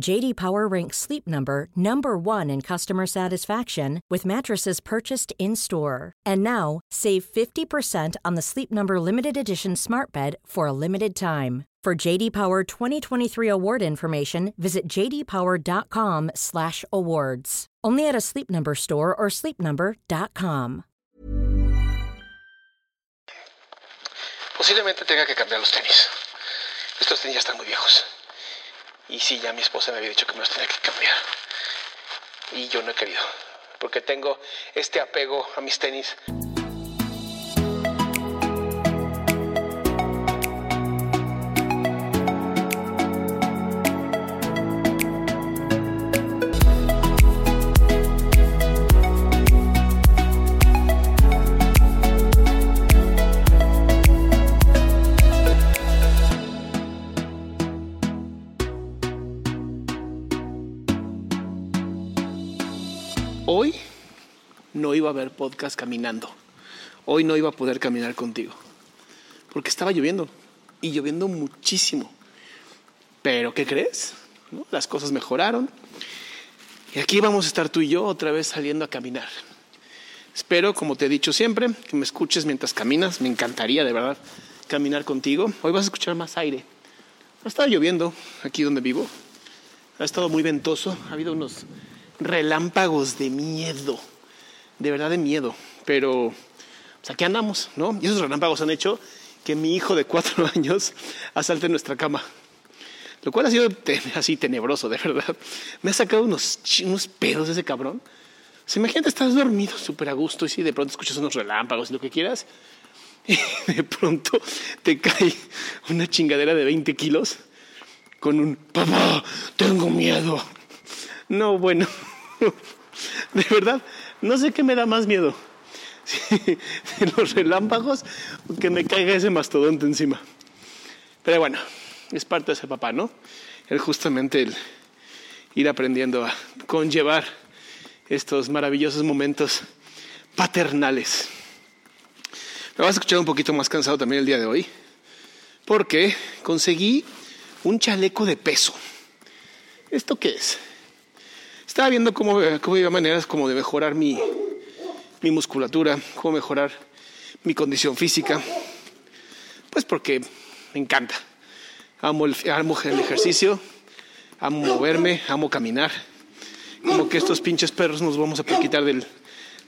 JD Power ranks Sleep Number number 1 in customer satisfaction with mattresses purchased in-store. And now, save 50% on the Sleep Number limited edition Smart Bed for a limited time. For JD Power 2023 award information, visit jdpower.com/awards. Only at a Sleep Number store or sleepnumber.com. Posiblemente tenga que cambiar los tenis. Estos tenis ya están muy viejos. Y sí, ya mi esposa me había dicho que me los tenía que cambiar. Y yo no he querido. Porque tengo este apego a mis tenis. Hoy no iba a haber podcast caminando. Hoy no iba a poder caminar contigo. Porque estaba lloviendo. Y lloviendo muchísimo. Pero, ¿qué crees? ¿No? Las cosas mejoraron. Y aquí vamos a estar tú y yo otra vez saliendo a caminar. Espero, como te he dicho siempre, que me escuches mientras caminas. Me encantaría, de verdad, caminar contigo. Hoy vas a escuchar más aire. Ha estado lloviendo aquí donde vivo. Ha estado muy ventoso. Ha habido unos relámpagos de miedo, de verdad de miedo, pero pues aquí andamos, ¿no? Y esos relámpagos han hecho que mi hijo de cuatro años asalte nuestra cama, lo cual ha sido así tenebroso, de verdad. Me ha sacado unos, unos pedos ese cabrón. O sea, imagínate, estás dormido súper a gusto y si de pronto escuchas unos relámpagos y lo que quieras, y de pronto te cae una chingadera de 20 kilos con un papá, tengo miedo. No, bueno, de verdad, no sé qué me da más miedo. los relámpagos o que me caiga ese mastodonte encima. Pero bueno, es parte de ese papá, ¿no? El justamente el ir aprendiendo a conllevar estos maravillosos momentos paternales. Me vas a escuchar un poquito más cansado también el día de hoy, porque conseguí un chaleco de peso. ¿Esto qué es? Estaba viendo cómo, cómo había maneras como de mejorar mi, mi musculatura, cómo mejorar mi condición física. Pues porque me encanta. Amo el, amo el ejercicio, amo moverme, amo caminar. Como que estos pinches perros nos vamos a quitar del,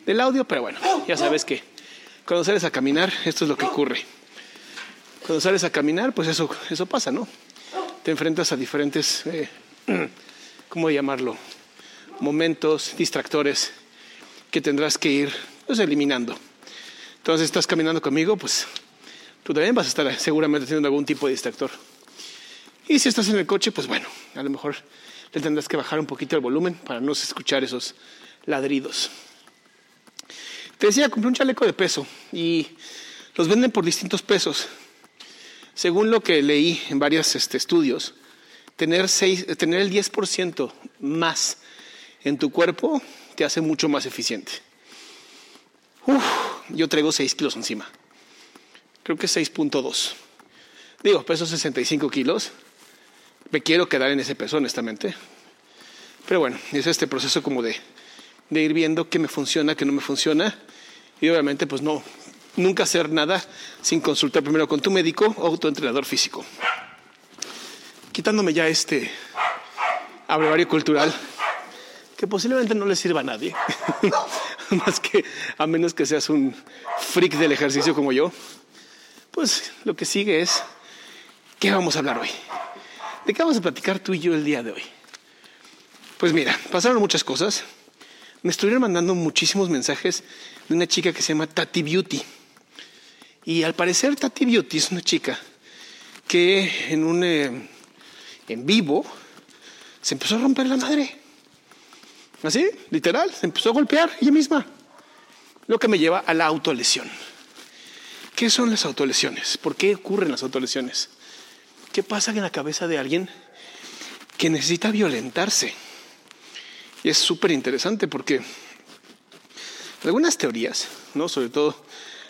del audio, pero bueno, ya sabes que cuando sales a caminar, esto es lo que ocurre. Cuando sales a caminar, pues eso, eso pasa, ¿no? Te enfrentas a diferentes, eh, ¿cómo llamarlo? Momentos, distractores que tendrás que ir pues, eliminando. Entonces, estás caminando conmigo, pues tú también vas a estar seguramente teniendo algún tipo de distractor. Y si estás en el coche, pues bueno, a lo mejor le tendrás que bajar un poquito el volumen para no escuchar esos ladridos. Te decía, compré un chaleco de peso y los venden por distintos pesos. Según lo que leí en varios este, estudios, tener, seis, tener el 10% más en tu cuerpo te hace mucho más eficiente. Uf, yo traigo 6 kilos encima. Creo que 6.2. Digo, peso 65 kilos. Me quiero quedar en ese peso, honestamente. Pero bueno, es este proceso como de, de ir viendo qué me funciona, qué no me funciona. Y obviamente, pues no, nunca hacer nada sin consultar primero con tu médico o tu entrenador físico. quitándome ya este abrevario cultural que posiblemente no le sirva a nadie, más que a menos que seas un freak del ejercicio como yo, pues lo que sigue es, ¿qué vamos a hablar hoy? ¿De qué vamos a platicar tú y yo el día de hoy? Pues mira, pasaron muchas cosas. Me estuvieron mandando muchísimos mensajes de una chica que se llama Tati Beauty. Y al parecer Tati Beauty es una chica que en un eh, en vivo se empezó a romper la madre. Así, literal, empezó a golpear ella misma. Lo que me lleva a la autolesión. ¿Qué son las autolesiones? ¿Por qué ocurren las autolesiones? ¿Qué pasa en la cabeza de alguien que necesita violentarse? Y es súper interesante porque algunas teorías, ¿no? sobre todo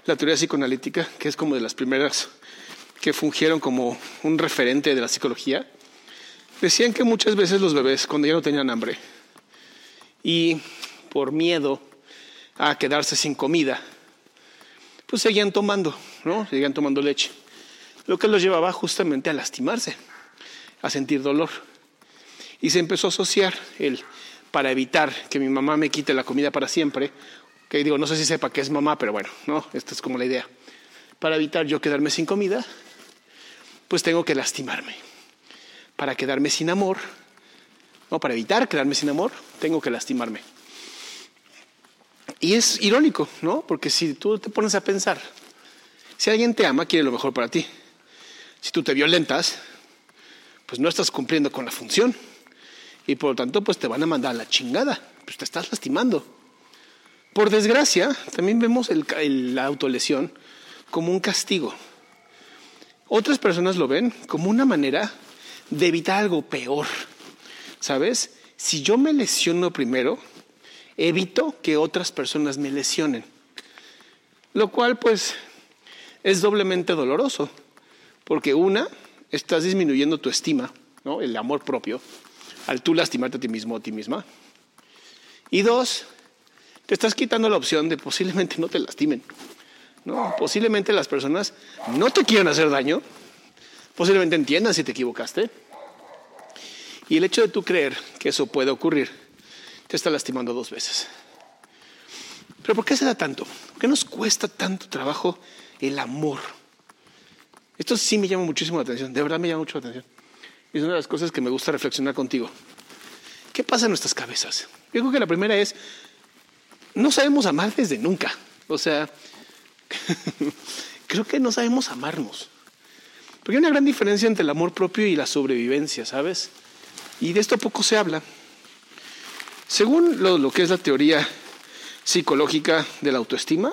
la teoría psicoanalítica, que es como de las primeras que fungieron como un referente de la psicología, decían que muchas veces los bebés, cuando ya no tenían hambre y por miedo a quedarse sin comida, pues seguían tomando, ¿no? Seguían tomando leche. Lo que los llevaba justamente a lastimarse, a sentir dolor. Y se empezó a asociar el para evitar que mi mamá me quite la comida para siempre, que digo, no sé si sepa qué es mamá, pero bueno, no, esta es como la idea. Para evitar yo quedarme sin comida, pues tengo que lastimarme. Para quedarme sin amor, no, para evitar quedarme sin amor, tengo que lastimarme. Y es irónico, ¿no? Porque si tú te pones a pensar, si alguien te ama, quiere lo mejor para ti. Si tú te violentas, pues no estás cumpliendo con la función. Y por lo tanto, pues te van a mandar a la chingada. Pues te estás lastimando. Por desgracia, también vemos la autolesión como un castigo. Otras personas lo ven como una manera de evitar algo peor. ¿Sabes? Si yo me lesiono primero, evito que otras personas me lesionen. Lo cual pues es doblemente doloroso, porque una, estás disminuyendo tu estima, ¿no? el amor propio, al tú lastimarte a ti mismo o a ti misma. Y dos, te estás quitando la opción de posiblemente no te lastimen. No, posiblemente las personas no te quieran hacer daño, posiblemente entiendan si te equivocaste. Y el hecho de tú creer que eso puede ocurrir te está lastimando dos veces. Pero ¿por qué se da tanto? ¿Por qué nos cuesta tanto trabajo el amor? Esto sí me llama muchísimo la atención, de verdad me llama mucho la atención. Es una de las cosas que me gusta reflexionar contigo. ¿Qué pasa en nuestras cabezas? Yo creo que la primera es, no sabemos amar desde nunca. O sea, creo que no sabemos amarnos. Porque hay una gran diferencia entre el amor propio y la sobrevivencia, ¿sabes? Y de esto poco se habla. Según lo, que es la teoría psicológica de la autoestima,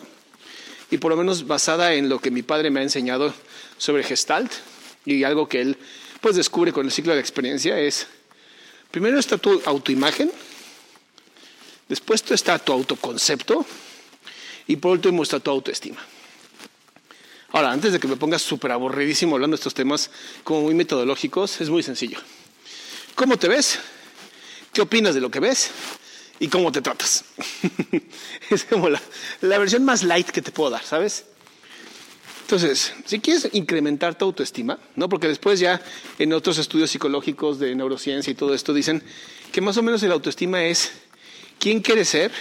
y por lo menos basada en lo que mi padre me ha enseñado sobre Gestalt, y algo que él pues descubre con el ciclo de la experiencia, es, primero está tu autoimagen, después está tu autoconcepto, y por último está tu autoestima. Ahora, antes de que me pongas súper aburridísimo hablando de estos temas como muy metodológicos, es muy sencillo. ¿Cómo te ves? qué opinas de lo que ves y cómo te tratas. es como la, versión más light que te puedo dar, ¿sabes? Entonces, si quieres incrementar tu autoestima, ¿no? Porque después ya en otros estudios psicológicos de neurociencia y todo esto dicen que más o menos el autoestima es quién quieres ser,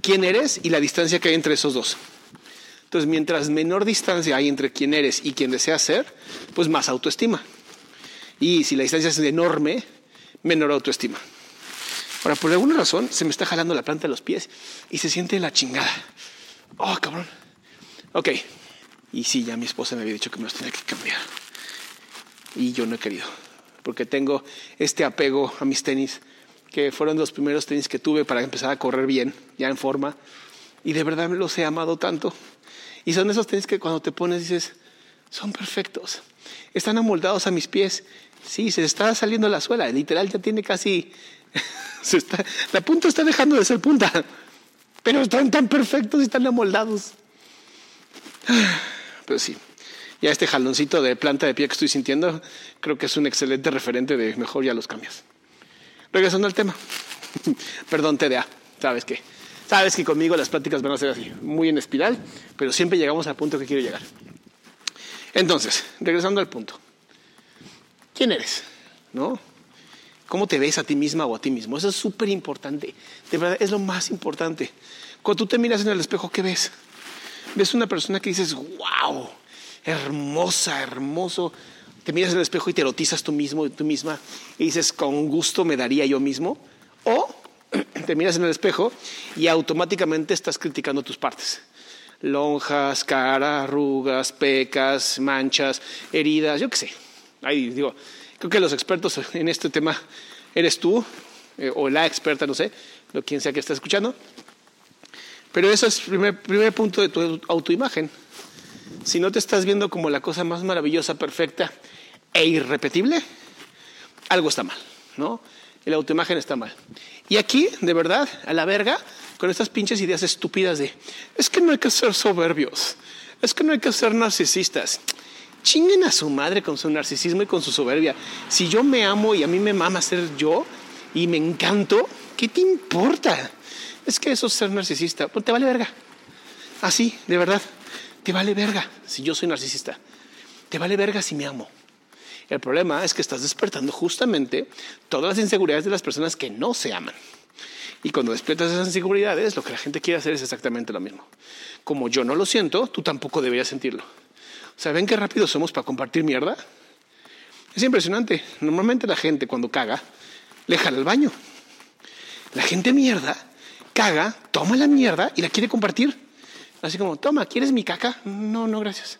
quién eres y la distancia que hay entre esos dos. Entonces, mientras menor distancia hay entre quién eres y quién deseas ser, pues más autoestima. Y si la distancia es enorme, menor autoestima. Ahora, por alguna razón, se me está jalando la planta de los pies y se siente la chingada. Oh, cabrón. Ok. Y sí, ya mi esposa me había dicho que me los tenía que cambiar. Y yo no he querido. Porque tengo este apego a mis tenis, que fueron los primeros tenis que tuve para empezar a correr bien, ya en forma. Y de verdad me los he amado tanto. Y son esos tenis que cuando te pones dices, son perfectos. Están amoldados a mis pies Sí, se está saliendo la suela. Literal ya tiene casi... se está, la punta está dejando de ser punta. Pero están tan perfectos y están amoldados. Pero sí, ya este jaloncito de planta de pie que estoy sintiendo, creo que es un excelente referente de mejor ya los cambios. Regresando al tema. Perdón, TDA. Sabes que, sabes que conmigo las pláticas van a ser así, muy en espiral, pero siempre llegamos al punto que quiero llegar. Entonces, regresando al punto. ¿Quién eres? ¿no? ¿Cómo te ves a ti misma o a ti mismo? Eso es súper importante. De verdad, es lo más importante. Cuando tú te miras en el espejo, ¿qué ves? Ves una persona que dices, wow, hermosa, hermoso. Te miras en el espejo y te erotizas tú mismo, tú misma, y dices, con gusto me daría yo mismo. O te miras en el espejo y automáticamente estás criticando tus partes. Lonjas, cara, arrugas, pecas, manchas, heridas, yo qué sé. Ahí digo, creo que los expertos en este tema eres tú eh, o la experta, no sé, lo quien sea que esté escuchando. Pero eso es el primer, primer punto de tu autoimagen. Si no te estás viendo como la cosa más maravillosa, perfecta e irrepetible, algo está mal, ¿no? La autoimagen está mal. Y aquí, de verdad, a la verga, con estas pinches ideas estúpidas de, es que no hay que ser soberbios, es que no hay que ser narcisistas. Chinguen a su madre con su narcisismo y con su soberbia. Si yo me amo y a mí me mama ser yo y me encanto, ¿qué te importa? Es que eso es ser narcisista. Pues te vale verga. Así, de verdad. Te vale verga si yo soy narcisista. Te vale verga si me amo. El problema es que estás despertando justamente todas las inseguridades de las personas que no se aman. Y cuando despiertas esas inseguridades, lo que la gente quiere hacer es exactamente lo mismo. Como yo no lo siento, tú tampoco deberías sentirlo. ¿Saben qué rápido somos para compartir mierda? Es impresionante. Normalmente la gente cuando caga, le jala al baño. La gente mierda caga, toma la mierda y la quiere compartir. Así como, toma, ¿quieres mi caca? No, no, gracias.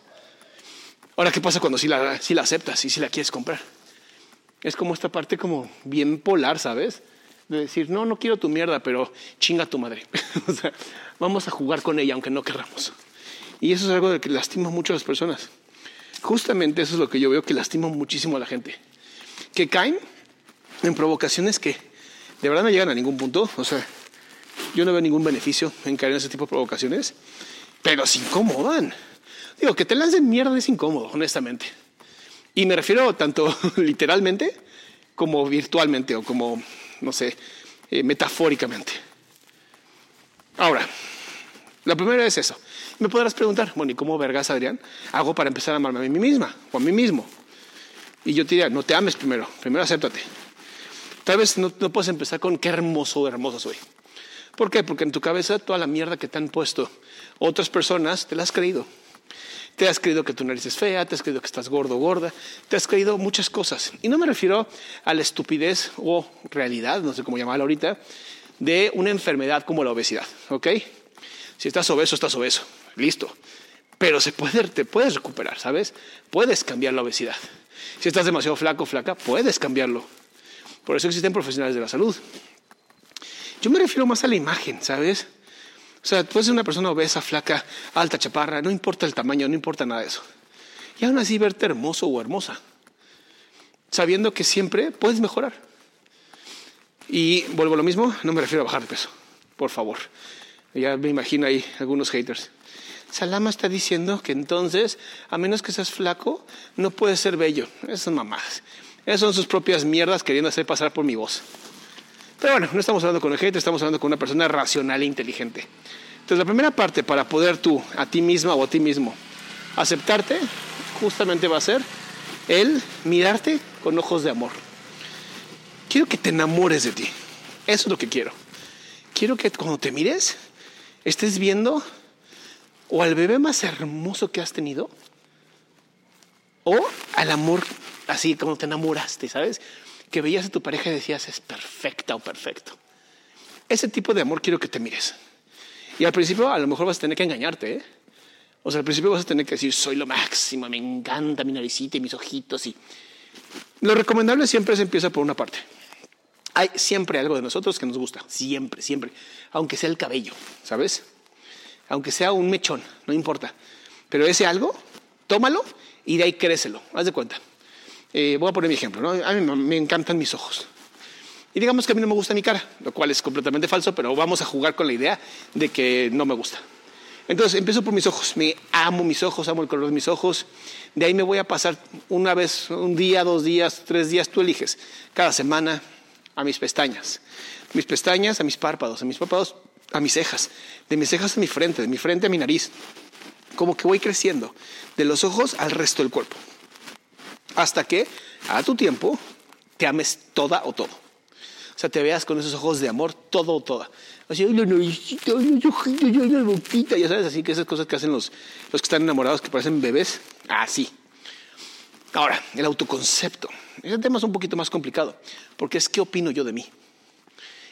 Ahora, ¿qué pasa cuando si la, aceptas y si la quieres comprar? Es como esta parte como bien polar, ¿sabes? De decir, no, no quiero tu mierda, pero chinga tu madre. o sea, vamos a jugar con ella aunque no querramos. Y eso es algo de que lastima mucho a las personas. Justamente eso es lo que yo veo que lastima muchísimo a la gente. Que caen en provocaciones que de verdad no llegan a ningún punto. O sea, yo no veo ningún beneficio en caer en ese tipo de provocaciones, pero se incomodan. Digo, que te lancen mierda es incómodo, honestamente. Y me refiero tanto literalmente como virtualmente o como, no sé, eh, metafóricamente. Ahora, la primera es eso. Me podrás preguntar, bueno, ¿y cómo vergas, Adrián, hago para empezar a amarme a mí misma o a mí mismo? Y yo te diría, no te ames primero, primero acéptate. Tal vez no, no puedes empezar con qué hermoso o hermosa soy. ¿Por qué? Porque en tu cabeza toda la mierda que te han puesto otras personas te la has creído. Te has creído que tu nariz es fea, te has creído que estás gordo o gorda, te has creído muchas cosas. Y no me refiero a la estupidez o realidad, no sé cómo llamarla ahorita, de una enfermedad como la obesidad, ¿ok? Si estás obeso, estás obeso, listo. Pero se puede, te puedes recuperar, ¿sabes? Puedes cambiar la obesidad. Si estás demasiado flaco flaca, puedes cambiarlo. Por eso existen profesionales de la salud. Yo me refiero más a la imagen, ¿sabes? O sea, puedes ser una persona obesa, flaca, alta, chaparra, no importa el tamaño, no importa nada de eso. Y aún así verte hermoso o hermosa, sabiendo que siempre puedes mejorar. Y vuelvo a lo mismo, no me refiero a bajar de peso, por favor. Ya me imagino ahí algunos haters. Salama está diciendo que entonces, a menos que seas flaco, no puedes ser bello. Esas son mamadas. Esas son sus propias mierdas queriendo hacer pasar por mi voz. Pero bueno, no estamos hablando con el hater, estamos hablando con una persona racional e inteligente. Entonces, la primera parte para poder tú, a ti misma o a ti mismo, aceptarte, justamente va a ser el mirarte con ojos de amor. Quiero que te enamores de ti. Eso es lo que quiero. Quiero que cuando te mires, estés viendo o al bebé más hermoso que has tenido, o al amor así como te enamoraste, ¿sabes? Que veías a tu pareja y decías, es perfecta o perfecto. Ese tipo de amor quiero que te mires. Y al principio a lo mejor vas a tener que engañarte, ¿eh? O sea, al principio vas a tener que decir, soy lo máximo, me encanta mi naricita y mis ojitos. Y lo recomendable siempre se empieza por una parte. Hay siempre algo de nosotros que nos gusta, siempre, siempre, aunque sea el cabello, ¿sabes? Aunque sea un mechón, no importa. Pero ese algo, tómalo y de ahí crécelo, haz de cuenta. Eh, voy a poner mi ejemplo, ¿no? A mí me encantan mis ojos. Y digamos que a mí no me gusta mi cara, lo cual es completamente falso, pero vamos a jugar con la idea de que no me gusta. Entonces empiezo por mis ojos, me amo mis ojos, amo el color de mis ojos. De ahí me voy a pasar una vez, un día, dos días, tres días, tú eliges, cada semana a mis pestañas. Mis pestañas a mis párpados, a mis párpados a mis cejas, de mis cejas a mi frente, de mi frente a mi nariz. Como que voy creciendo, de los ojos al resto del cuerpo. Hasta que, a tu tiempo, te ames toda o todo. O sea, te veas con esos ojos de amor, todo o toda. Así, la naricita, la boquita, ya sabes, así que esas cosas que hacen los, los que están enamorados, que parecen bebés, así. Ahora, el autoconcepto. Ese tema es un poquito más complicado, porque es qué opino yo de mí.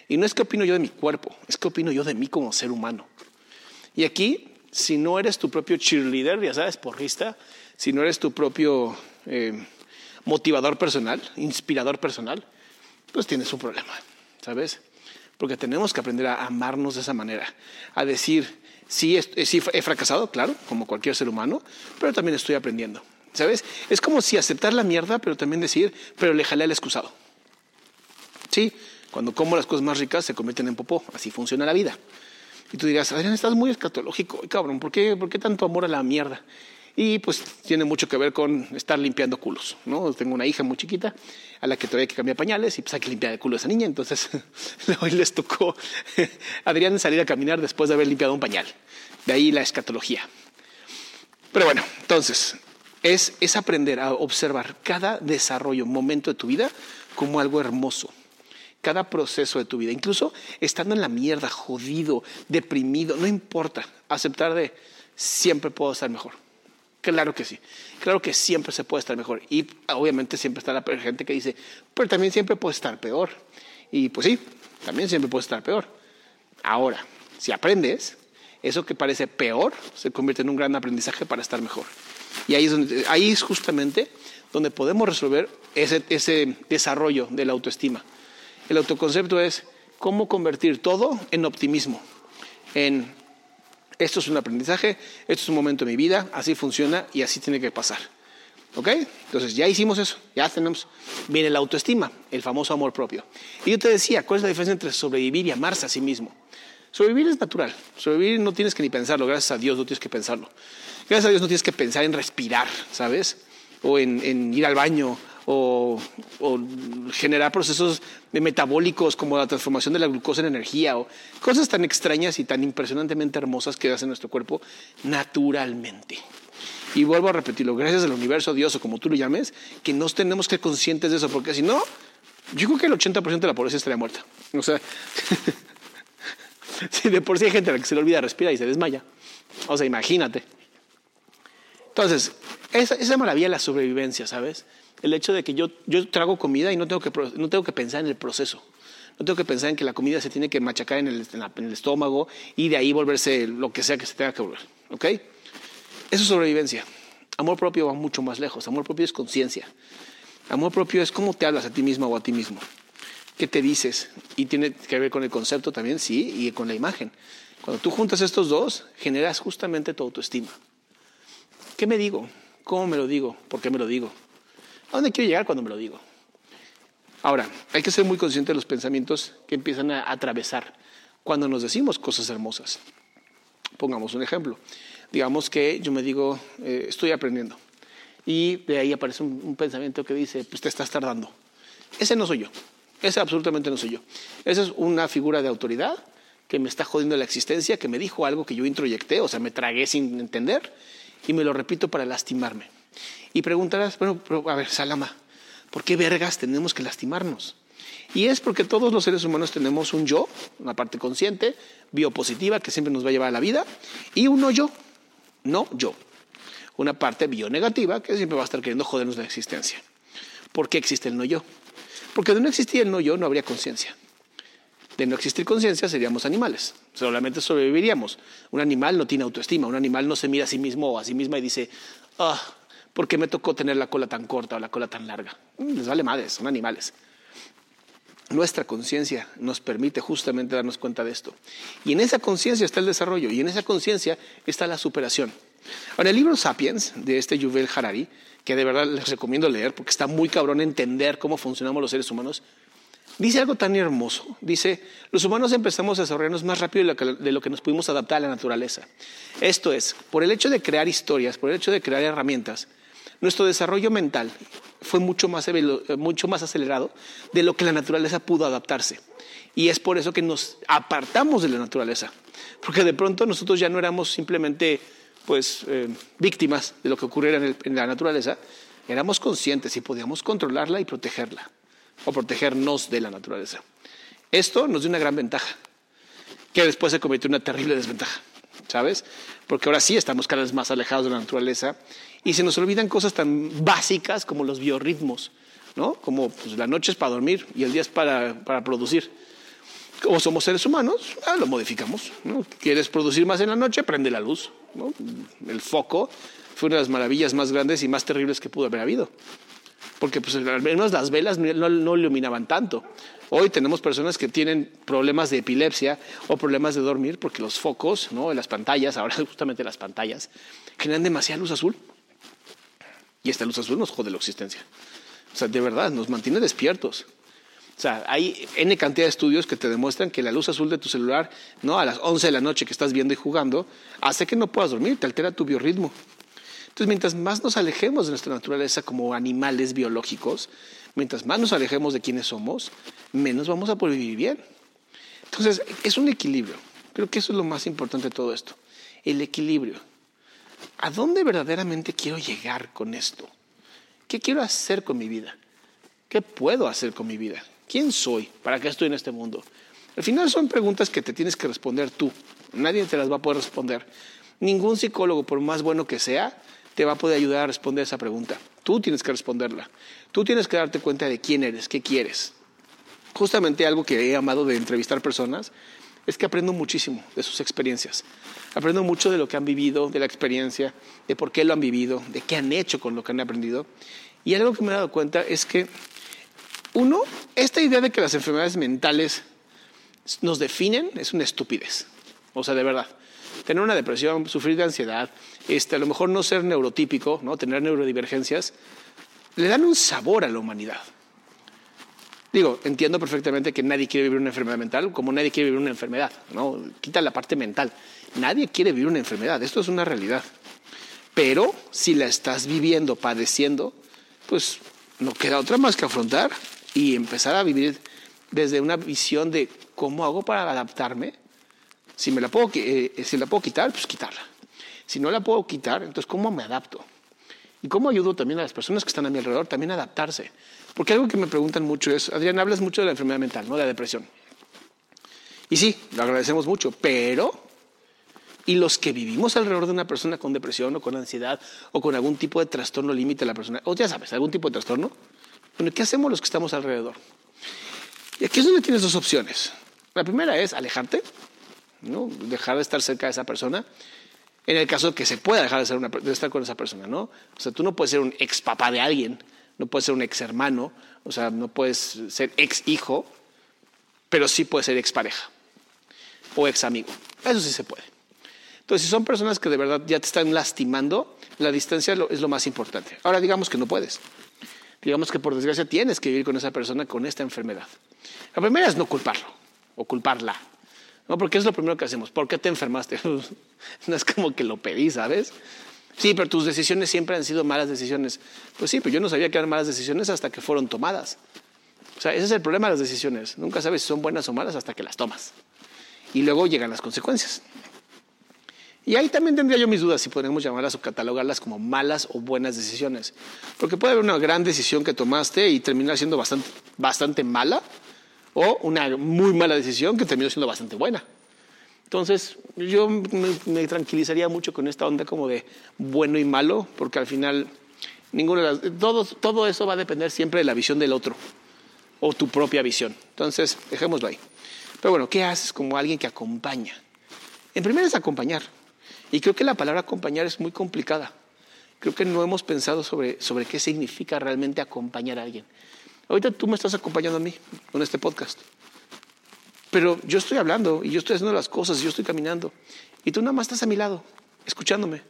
Y no es qué opino yo de mi cuerpo, es qué opino yo de mí como ser humano. Y aquí, si no eres tu propio cheerleader, ya sabes, porrista, si no eres tu propio eh, motivador personal, inspirador personal, pues tienes un problema, ¿sabes? Porque tenemos que aprender a amarnos de esa manera, a decir, sí, sí he fracasado, claro, como cualquier ser humano, pero también estoy aprendiendo. ¿Sabes? Es como si aceptar la mierda, pero también decir, pero le jalé al excusado. Sí, cuando como las cosas más ricas se convierten en popó. Así funciona la vida. Y tú dirás, Adrián, estás muy escatológico. Cabrón, ¿por qué, ¿por qué tanto amor a la mierda? Y pues tiene mucho que ver con estar limpiando culos, ¿no? Tengo una hija muy chiquita a la que todavía hay que cambiar pañales y pues hay que limpiar el culo a esa niña. Entonces hoy les tocó a Adrián salir a caminar después de haber limpiado un pañal. De ahí la escatología. Pero bueno, entonces, es, es aprender a observar cada desarrollo, momento de tu vida como algo hermoso cada proceso de tu vida, incluso estando en la mierda, jodido, deprimido, no importa, aceptar de siempre puedo estar mejor. Claro que sí, claro que siempre se puede estar mejor. Y obviamente siempre está la gente que dice, pero también siempre puede estar peor. Y pues sí, también siempre puede estar peor. Ahora, si aprendes, eso que parece peor se convierte en un gran aprendizaje para estar mejor. Y ahí es, justamente donde podemos resolver ese, ese desarrollo de la autoestima. El autoconcepto es cómo convertir todo en optimismo, en esto es un aprendizaje, esto es un momento de mi vida, así funciona y así tiene que pasar. ¿Ok? Entonces ya hicimos eso, ya tenemos. Viene la autoestima, el famoso amor propio. Y yo te decía, ¿cuál es la diferencia entre sobrevivir y amarse a sí mismo? Sobrevivir es natural. Sobrevivir no tienes que ni pensarlo, gracias a Dios no tienes que pensarlo. Gracias a Dios no tienes que pensar en respirar, ¿sabes? O en, en ir al baño o, generar procesos metabólicos como la transformación de la glucosa en energía o cosas tan extrañas y tan impresionantemente hermosas que hace nuestro cuerpo naturalmente. Y vuelvo a repetirlo, gracias al universo, Dios o como tú lo llames, que nos tenemos que ser conscientes de eso, porque si no, yo creo que el 80% de la población estaría muerta. O sea, si de por sí hay gente a la que se le olvida respirar y se desmaya. O sea, imagínate. Entonces, esa, esa maravilla de la sobrevivencia, ¿sabes? El hecho de que yo, yo trago comida y no tengo, que, no tengo que pensar en el proceso. No tengo que pensar en que la comida se tiene que machacar en el, estómago y de ahí volverse lo que sea que se tenga que volver. ¿Ok? Eso es sobrevivencia. Amor propio va mucho más lejos. Amor propio es conciencia. Amor propio es cómo te hablas a ti mismo o a ti mismo. ¿Qué te dices? Y tiene que ver con el concepto también, sí, y con la imagen. Cuando tú juntas estos dos, generas justamente tu autoestima. ¿Qué me digo? ¿Cómo me lo digo? ¿Por qué me lo digo? ¿A dónde quiero llegar cuando me lo digo? Ahora, hay que ser muy consciente de los pensamientos que empiezan a atravesar cuando nos decimos cosas hermosas. Pongamos un ejemplo. Digamos que yo me digo, eh, estoy aprendiendo. Y de ahí aparece un, pensamiento que dice, pues te estás tardando. Ese no soy yo. Ese absolutamente no soy yo. Esa es una figura de autoridad que me está jodiendo la existencia, que me dijo algo que yo introyecté, o sea, me tragué sin entender, y me lo repito para lastimarme. Y preguntarás, bueno, a ver, Salama, ¿por qué vergas tenemos que lastimarnos? Y es porque todos los seres humanos tenemos un yo, una parte consciente, biopositiva, que siempre nos va a llevar a la vida, y un no yo, no yo. Una parte bionegativa, que siempre va a estar queriendo jodernos la existencia. ¿Por qué existe el no yo? Porque de no existir el no yo no habría conciencia. De no existir conciencia seríamos animales, solamente sobreviviríamos. Un animal no tiene autoestima, un animal no se mira a sí mismo o a sí misma y dice, ah, ¿por qué me tocó tener la cola tan corta o la cola tan larga? Mm, les vale madres, son animales. Nuestra conciencia nos permite justamente darnos cuenta de esto. Y en esa conciencia está el desarrollo y en esa conciencia está la superación. Ahora, el libro Sapiens de este Yuval Harari, que de verdad les recomiendo leer porque está muy cabrón entender cómo funcionamos los seres humanos, dice algo tan hermoso. Dice, los humanos empezamos a desarrollarnos más rápido de lo que nos pudimos adaptar a la naturaleza. Esto es, por el hecho de crear historias, por el hecho de crear herramientas, nuestro desarrollo mental fue mucho más, mucho más acelerado de lo que la naturaleza pudo adaptarse. Y es por eso que nos apartamos de la naturaleza, porque de pronto nosotros ya no éramos simplemente pues, eh, víctimas de lo que ocurriera en, la naturaleza, éramos conscientes y podíamos controlarla y protegerla. o protegernos de la naturaleza. Esto nos dio una gran ventaja, que después se convirtió en una terrible desventaja, ¿sabes? Porque ahora sí estamos cada vez más alejados de la naturaleza y se nos olvidan cosas tan básicas como los biorritmos, ¿no? Como pues, la noche es para dormir y el día es para, para producir. Como somos seres humanos, ah, lo modificamos. ¿no? ¿Quieres producir más en la noche? Prende la luz. ¿no? El foco fue una de las maravillas más grandes y más terribles que pudo haber habido. Porque pues, al menos las velas no, no iluminaban tanto. Hoy tenemos personas que tienen problemas de epilepsia o problemas de dormir porque los focos, ¿no? las pantallas, ahora justamente las pantallas, generan demasiada luz azul. Y esta luz azul nos jode la existencia. O sea, de verdad, nos mantiene despiertos. O sea, hay N cantidad de estudios que te demuestran que la luz azul de tu celular, ¿no? a las 11 de la noche que estás viendo y jugando, hace que no puedas dormir, te altera tu biorritmo. Entonces, mientras más nos alejemos de nuestra naturaleza como animales biológicos, mientras más nos alejemos de quienes somos, menos vamos a poder vivir bien. Entonces, es un equilibrio. Creo que eso es lo más importante de todo esto. El equilibrio. ¿A dónde verdaderamente quiero llegar con esto? ¿Qué quiero hacer con mi vida? ¿Qué puedo hacer con mi vida? ¿Quién soy? ¿Para qué estoy en este mundo? Al final son preguntas que te tienes que responder tú. Nadie te las va a poder responder. Ningún psicólogo, por más bueno que sea, te va a poder ayudar a responder esa pregunta. Tú tienes que responderla. Tú tienes que darte cuenta de quién eres, qué quieres. Justamente algo que he amado de entrevistar personas es que aprendo muchísimo de sus experiencias. Aprendo mucho de lo que han vivido, de la experiencia, de por qué lo han vivido, de qué han hecho con lo que han aprendido. Y algo que me he dado cuenta es que uno, esta idea de que las enfermedades mentales nos definen es una estupidez. O sea, de verdad. Tener una depresión, sufrir de ansiedad, este, a lo mejor no ser neurotípico, ¿no? tener neurodivergencias, le dan un sabor a la humanidad. Digo, entiendo perfectamente que nadie quiere vivir una enfermedad mental, como nadie quiere vivir una enfermedad, ¿no? Quita la parte mental. Nadie quiere vivir una enfermedad, esto es una realidad. Pero si la estás viviendo, padeciendo, pues no queda otra más que afrontar y empezar a vivir desde una visión de cómo hago para adaptarme. Si me la puedo, eh, si la puedo quitar, pues quitarla. Si no la puedo quitar, entonces ¿cómo me adapto? Y cómo ayudo también a las personas que están a mi alrededor también a adaptarse. Porque algo que me preguntan mucho es, Adrián, hablas mucho de la enfermedad mental, ¿no? De la depresión. Y sí, lo agradecemos mucho, pero y los que vivimos alrededor de una persona con depresión o con ansiedad o con algún tipo de trastorno límite de la persona, o ya sabes, algún tipo de trastorno, bueno, ¿qué hacemos los que estamos alrededor? Y aquí es donde tienes dos opciones. La primera es alejarte, ¿no? dejar de estar cerca de esa persona. En el caso que se pueda dejar de, de estar con esa persona, ¿no? O sea, tú no puedes ser un ex papá de alguien, no puedes ser un ex hermano, o sea, no puedes ser ex hijo, pero sí puedes ser ex pareja o ex amigo. Eso sí se puede. Entonces, si son personas que de verdad ya te están lastimando, la distancia es lo más importante. Ahora digamos que no puedes digamos que por desgracia tienes que vivir con esa persona con esta enfermedad. La primera es no culparlo o culparla. ¿no? Porque es lo primero que hacemos. ¿Por qué te enfermaste? no es como que lo pedí, ¿sabes? Sí, pero tus decisiones siempre han sido malas decisiones. Pues sí, pero yo no sabía que eran malas decisiones hasta que fueron tomadas. O sea, ese es el problema de las decisiones. Nunca sabes si son buenas o malas hasta que las tomas. Y luego llegan las consecuencias. Y ahí también tendría yo mis dudas si podemos llamarlas o catalogarlas como malas o buenas decisiones. Porque puede haber una gran decisión que tomaste y terminar siendo bastante, bastante mala, o una muy mala decisión que terminó siendo bastante buena. Entonces, yo me, tranquilizaría mucho con esta onda como de bueno y malo, porque al final ninguna de las, todo, todo eso va a depender siempre de la visión del otro o tu propia visión. Entonces, dejémoslo ahí. Pero bueno, ¿qué haces como alguien que acompaña? En primer es acompañar. Y creo que la palabra acompañar es muy complicada. Creo que no hemos pensado sobre, sobre qué significa realmente acompañar a alguien. Ahorita tú me estás acompañando a mí con este podcast. Pero yo estoy hablando y yo estoy haciendo las cosas y yo estoy caminando. Y tú nada más estás a mi lado, escuchándome.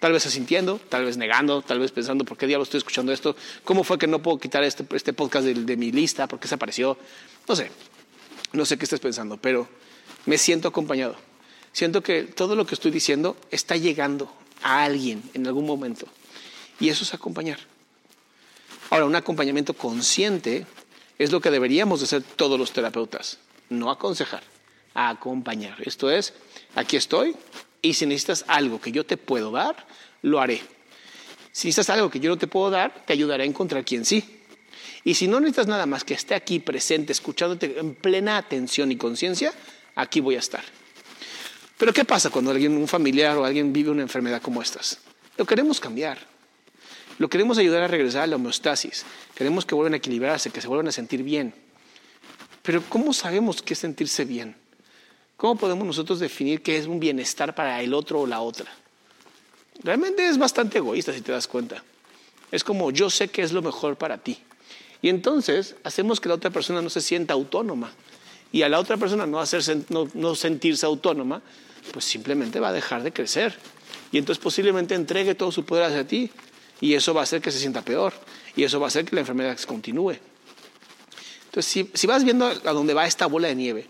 Tal vez asintiendo, tal vez negando, tal vez pensando, ¿por qué diablos estoy escuchando esto? ¿Cómo fue que no puedo quitar este, este podcast de, mi lista? ¿Por qué se apareció? No sé, no sé qué estés pensando, pero me siento acompañado. Siento que todo lo que estoy diciendo está llegando a alguien en algún momento. Y eso es acompañar. Ahora, un acompañamiento consciente es lo que deberíamos de hacer todos los terapeutas. No aconsejar, acompañar. Esto es, aquí estoy y si necesitas algo que yo te puedo dar, lo haré. Si necesitas algo que yo no te puedo dar, te ayudaré a encontrar quien sí. Y si no necesitas nada más que esté aquí presente, escuchándote en plena atención y conciencia, aquí voy a estar. Pero ¿qué pasa cuando alguien, un familiar o alguien vive una enfermedad como estas? Lo queremos cambiar. Lo queremos ayudar a regresar a la homeostasis. Queremos que vuelvan a equilibrarse, que se vuelvan a sentir bien. Pero ¿cómo sabemos qué es sentirse bien? ¿Cómo podemos nosotros definir qué es un bienestar para el otro o la otra? Realmente es bastante egoísta si te das cuenta. Es como yo sé qué es lo mejor para ti. Y entonces hacemos que la otra persona no se sienta autónoma. Y a la otra persona no, hacer, no, sentirse autónoma, pues simplemente va a dejar de crecer. Y entonces posiblemente entregue todo su poder hacia ti. Y eso va a hacer que se sienta peor. Y eso va a hacer que la enfermedad continúe. Entonces, si, vas viendo a dónde va esta bola de nieve,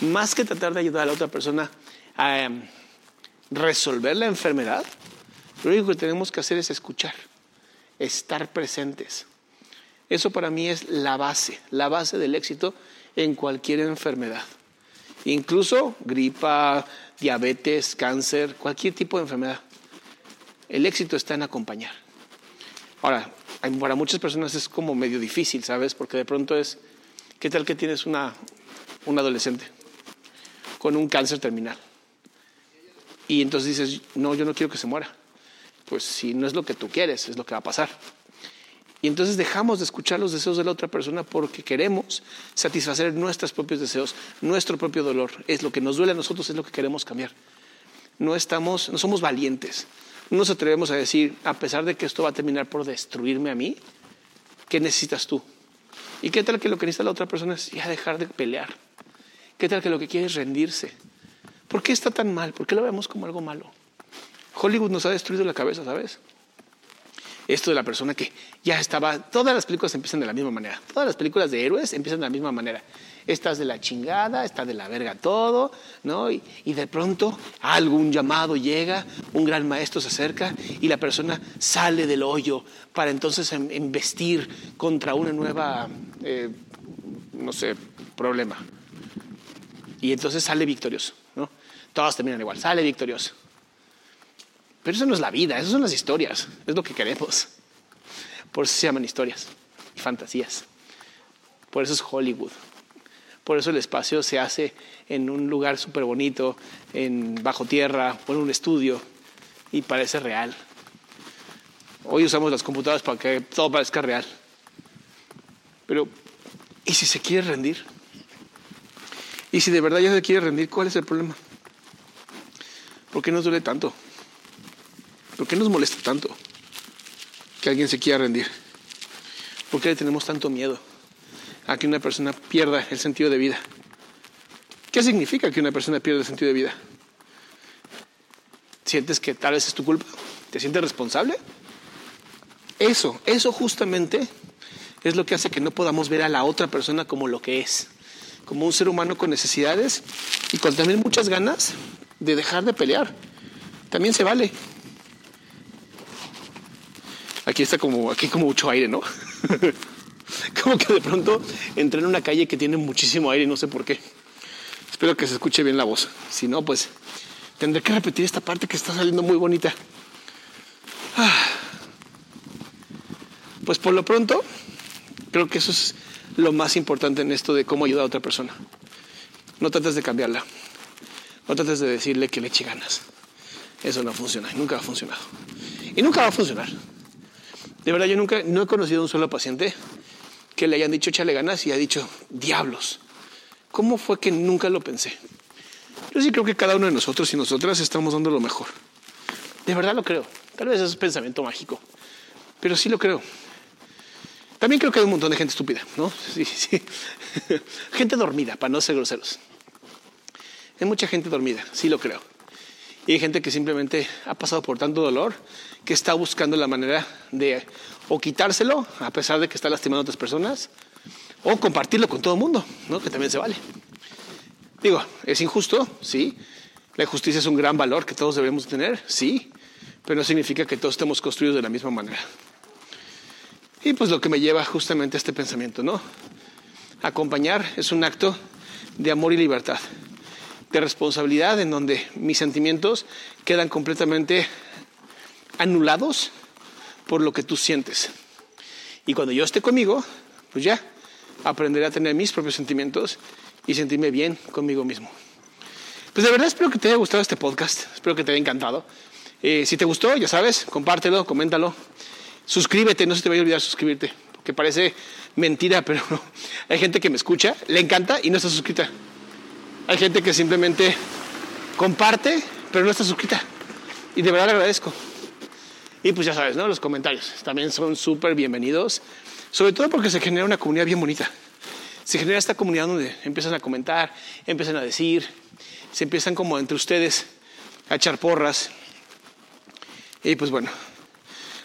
más que tratar de ayudar a la otra persona a em, resolver la enfermedad, lo único que tenemos que hacer es escuchar, estar presentes. Eso para mí es la base, la base del éxito en cualquier enfermedad. Incluso gripa, diabetes, cáncer, cualquier tipo de enfermedad. El éxito está en acompañar. Ahora, para muchas personas es como medio difícil, ¿sabes? Porque de pronto es, ¿qué tal que tienes una, un adolescente con un cáncer terminal? Y entonces dices, no, yo no quiero que se muera. Pues si no es lo que tú quieres, es lo que va a pasar. Y entonces dejamos de escuchar los deseos de la otra persona porque queremos satisfacer nuestros propios deseos, nuestro propio dolor. Es lo que nos duele a nosotros, es lo que queremos cambiar. No estamos, no somos valientes. No nos atrevemos a decir, a pesar de que esto va a terminar por destruirme a mí, ¿qué necesitas tú? ¿Y qué tal que lo que necesita la otra persona es ya dejar de pelear? ¿Qué tal que lo que quiere es rendirse? ¿Por qué está tan mal? ¿Por qué lo vemos como algo malo? Hollywood nos ha destruido la cabeza, ¿sabes? Esto de la persona que ya estaba, todas las películas empiezan de la misma manera, todas las películas de héroes empiezan de la misma manera. Estás de la chingada, está de la verga todo, ¿no? Y, de pronto algún llamado llega, un gran maestro se acerca y la persona sale del hoyo para entonces investir em, contra una nueva, eh, no sé, problema. Y entonces sale victorioso, ¿no? Todos terminan igual, sale victorioso. Pero eso no es la vida, eso son las historias, es lo que queremos. Por eso se llaman historias y fantasías. Por eso es Hollywood. Por eso el espacio se hace en un lugar súper bonito, en bajo tierra, o en un estudio, y parece real. Hoy usamos las computadoras para que todo parezca real. Pero, ¿y si se quiere rendir? ¿Y si de verdad ya se quiere rendir, cuál es el problema? ¿Por qué nos duele tanto? ¿Por qué nos molesta tanto que alguien se quiera rendir? ¿Por qué le tenemos tanto miedo a que una persona pierda el sentido de vida? ¿Qué significa que una persona pierda el sentido de vida? ¿Sientes que tal vez es tu culpa? ¿Te sientes responsable? Eso, eso justamente es lo que hace que no podamos ver a la otra persona como lo que es, como un ser humano con necesidades y con también muchas ganas de dejar de pelear. También se vale. Aquí está como, aquí como mucho aire, ¿no? como que de pronto entré en una calle que tiene muchísimo aire y no sé por qué. Espero que se escuche bien la voz. Si no, pues tendré que repetir esta parte que está saliendo muy bonita. Ah. Pues por lo pronto, creo que eso es lo más importante en esto de cómo ayudar a otra persona. No trates de cambiarla. No trates de decirle que le eche ganas. Eso no funciona, nunca ha funcionado. Y nunca va a funcionar. De verdad, yo nunca no he conocido un solo paciente que le hayan dicho échale ganas y ha dicho diablos. ¿Cómo fue que nunca lo pensé? Yo sí creo que cada uno de nosotros y nosotras estamos dando lo mejor. De verdad lo creo. Tal vez es pensamiento mágico, pero sí lo creo. También creo que hay un montón de gente estúpida, ¿no? Sí, sí. gente dormida, para no ser groseros. Hay mucha gente dormida, sí lo creo. Y hay gente que simplemente ha pasado por tanto dolor que está buscando la manera de o quitárselo, a pesar de que está lastimando a otras personas, o compartirlo con todo el mundo, ¿no? que también se vale. Digo, ¿es injusto? Sí. ¿La justicia es un gran valor que todos debemos tener? Sí. Pero no significa que todos estemos construidos de la misma manera. Y pues lo que me lleva justamente a este pensamiento, ¿no? Acompañar es un acto de amor y libertad de responsabilidad en donde mis sentimientos quedan completamente anulados por lo que tú sientes. Y cuando yo esté conmigo, pues ya, aprenderé a tener mis propios sentimientos y sentirme bien conmigo mismo. Pues de verdad espero que te haya gustado este podcast, espero que te haya encantado. Eh, si te gustó, ya sabes, compártelo, coméntalo, suscríbete, no se te vaya a olvidar suscribirte, que parece mentira, pero hay gente que me escucha, le encanta y no está suscrita. Hay gente que simplemente comparte, pero no está suscrita. Y de verdad le agradezco. Y pues ya sabes, ¿no? Los comentarios también son súper bienvenidos, sobre todo porque se genera una comunidad bien bonita. Se genera esta comunidad donde empiezan a comentar, empiezan a decir, se empiezan como entre ustedes a echar porras. Y pues bueno,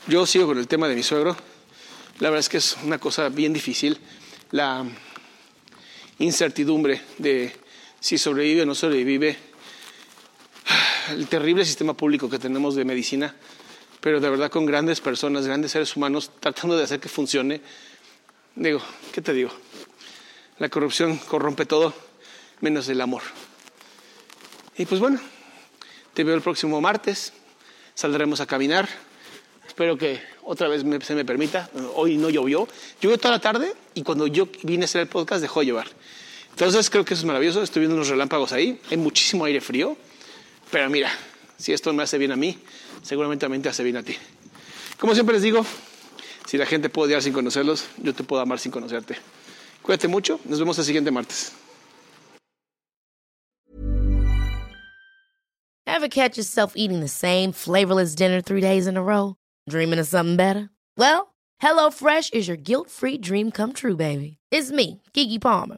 yo sigo con el tema de mi suegro. La verdad es que es una cosa bien difícil. La incertidumbre de si sobrevive o no sobrevive. El terrible sistema público que tenemos de medicina, pero de verdad con grandes personas, grandes seres humanos, tratando de hacer que funcione. Digo, ¿qué te digo? La corrupción corrompe todo, menos el amor. Y pues bueno, te veo el próximo martes. Saldremos a caminar. Espero que otra vez se me permita. Hoy no llovió. Llovió toda la tarde y cuando yo vine a hacer el podcast dejó de llover. Entonces creo que eso es maravilloso. Estoy viendo unos relámpagos ahí. Hay muchísimo aire frío. Pero mira, si esto me hace bien a mí, seguramente también te hace bien a ti. Como siempre les digo, si la gente puede odiar sin conocerlos, yo te puedo amar sin conocerte. Cuídate mucho. Nos vemos el siguiente martes. Ever catch yourself eating the same flavorless dinner three days in a row? Dreaming of something better? Well, HelloFresh is your guilt-free dream come true, baby. It's me, Kiki Palmer.